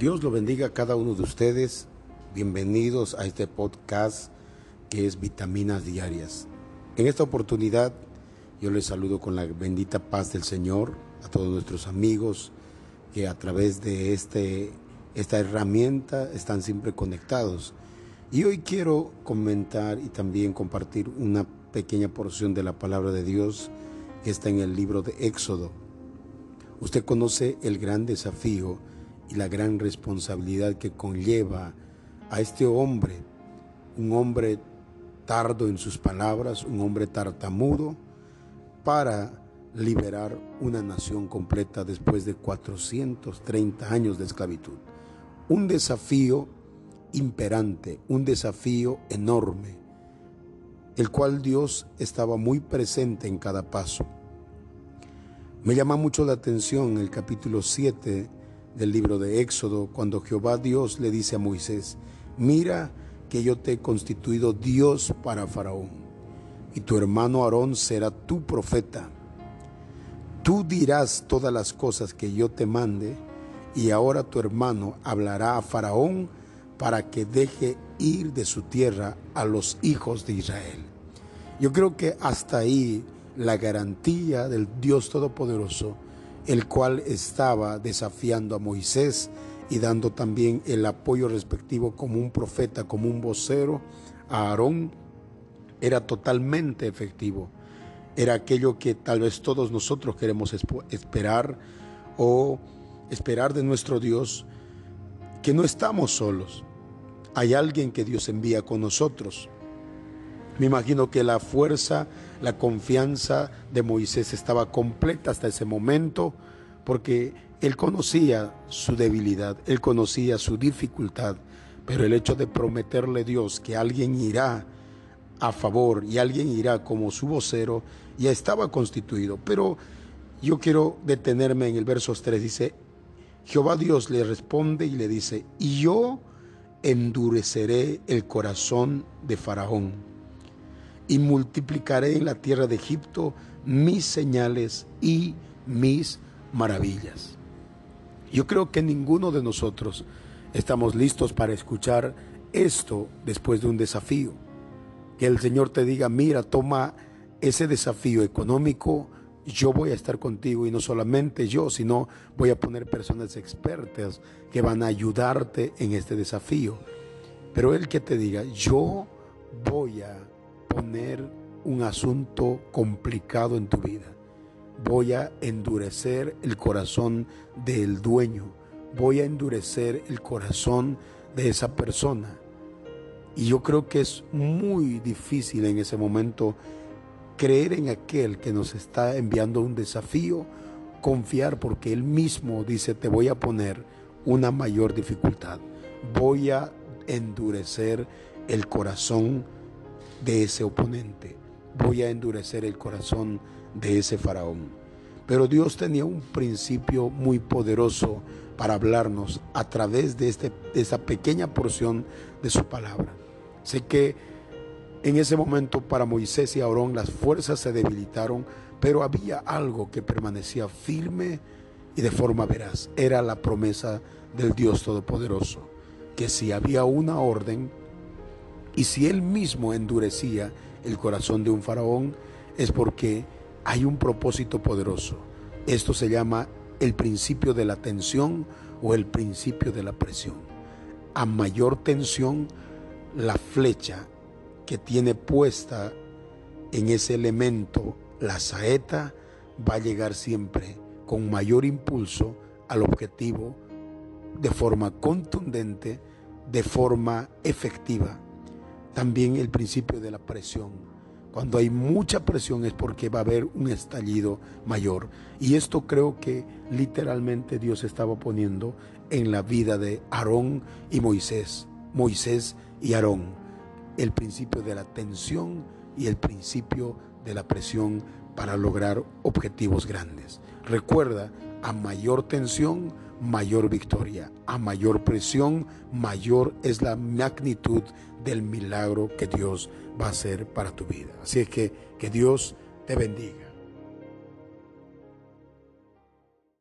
Dios lo bendiga a cada uno de ustedes. Bienvenidos a este podcast que es Vitaminas Diarias. En esta oportunidad yo les saludo con la bendita paz del Señor a todos nuestros amigos que a través de este, esta herramienta están siempre conectados. Y hoy quiero comentar y también compartir una pequeña porción de la palabra de Dios que está en el libro de Éxodo. Usted conoce el gran desafío y la gran responsabilidad que conlleva a este hombre, un hombre tardo en sus palabras, un hombre tartamudo, para liberar una nación completa después de 430 años de esclavitud. Un desafío imperante, un desafío enorme, el cual Dios estaba muy presente en cada paso. Me llama mucho la atención el capítulo 7 del libro de Éxodo, cuando Jehová Dios le dice a Moisés, mira que yo te he constituido Dios para Faraón, y tu hermano Aarón será tu profeta. Tú dirás todas las cosas que yo te mande, y ahora tu hermano hablará a Faraón para que deje ir de su tierra a los hijos de Israel. Yo creo que hasta ahí la garantía del Dios Todopoderoso, el cual estaba desafiando a Moisés y dando también el apoyo respectivo como un profeta, como un vocero a Aarón, era totalmente efectivo. Era aquello que tal vez todos nosotros queremos esperar o esperar de nuestro Dios, que no estamos solos, hay alguien que Dios envía con nosotros. Me imagino que la fuerza, la confianza de Moisés estaba completa hasta ese momento porque él conocía su debilidad, él conocía su dificultad, pero el hecho de prometerle a Dios que alguien irá a favor y alguien irá como su vocero ya estaba constituido. Pero yo quiero detenerme en el verso 3, dice, Jehová Dios le responde y le dice, y yo endureceré el corazón de Faraón y multiplicaré en la tierra de Egipto mis señales y mis maravillas. Yo creo que ninguno de nosotros estamos listos para escuchar esto después de un desafío. Que el Señor te diga, mira, toma ese desafío económico, yo voy a estar contigo y no solamente yo, sino voy a poner personas expertas que van a ayudarte en este desafío. Pero Él que te diga, yo voy a poner un asunto complicado en tu vida. Voy a endurecer el corazón del dueño. Voy a endurecer el corazón de esa persona. Y yo creo que es muy difícil en ese momento creer en aquel que nos está enviando un desafío, confiar porque Él mismo dice, te voy a poner una mayor dificultad, voy a endurecer el corazón de ese oponente, voy a endurecer el corazón de ese faraón. Pero Dios tenía un principio muy poderoso para hablarnos a través de, este, de esta pequeña porción de su palabra. Sé que en ese momento para Moisés y Aarón las fuerzas se debilitaron, pero había algo que permanecía firme y de forma veraz. Era la promesa del Dios Todopoderoso, que si había una orden y si él mismo endurecía el corazón de un faraón, es porque hay un propósito poderoso. Esto se llama el principio de la tensión o el principio de la presión. A mayor tensión, la flecha que tiene puesta en ese elemento la saeta va a llegar siempre con mayor impulso al objetivo de forma contundente, de forma efectiva. También el principio de la presión. Cuando hay mucha presión es porque va a haber un estallido mayor. Y esto creo que literalmente Dios estaba poniendo en la vida de Aarón y Moisés. Moisés y Aarón el principio de la tensión y el principio de la presión para lograr objetivos grandes. Recuerda, a mayor tensión, mayor victoria. A mayor presión, mayor es la magnitud del milagro que Dios va a hacer para tu vida. Así es que que Dios te bendiga.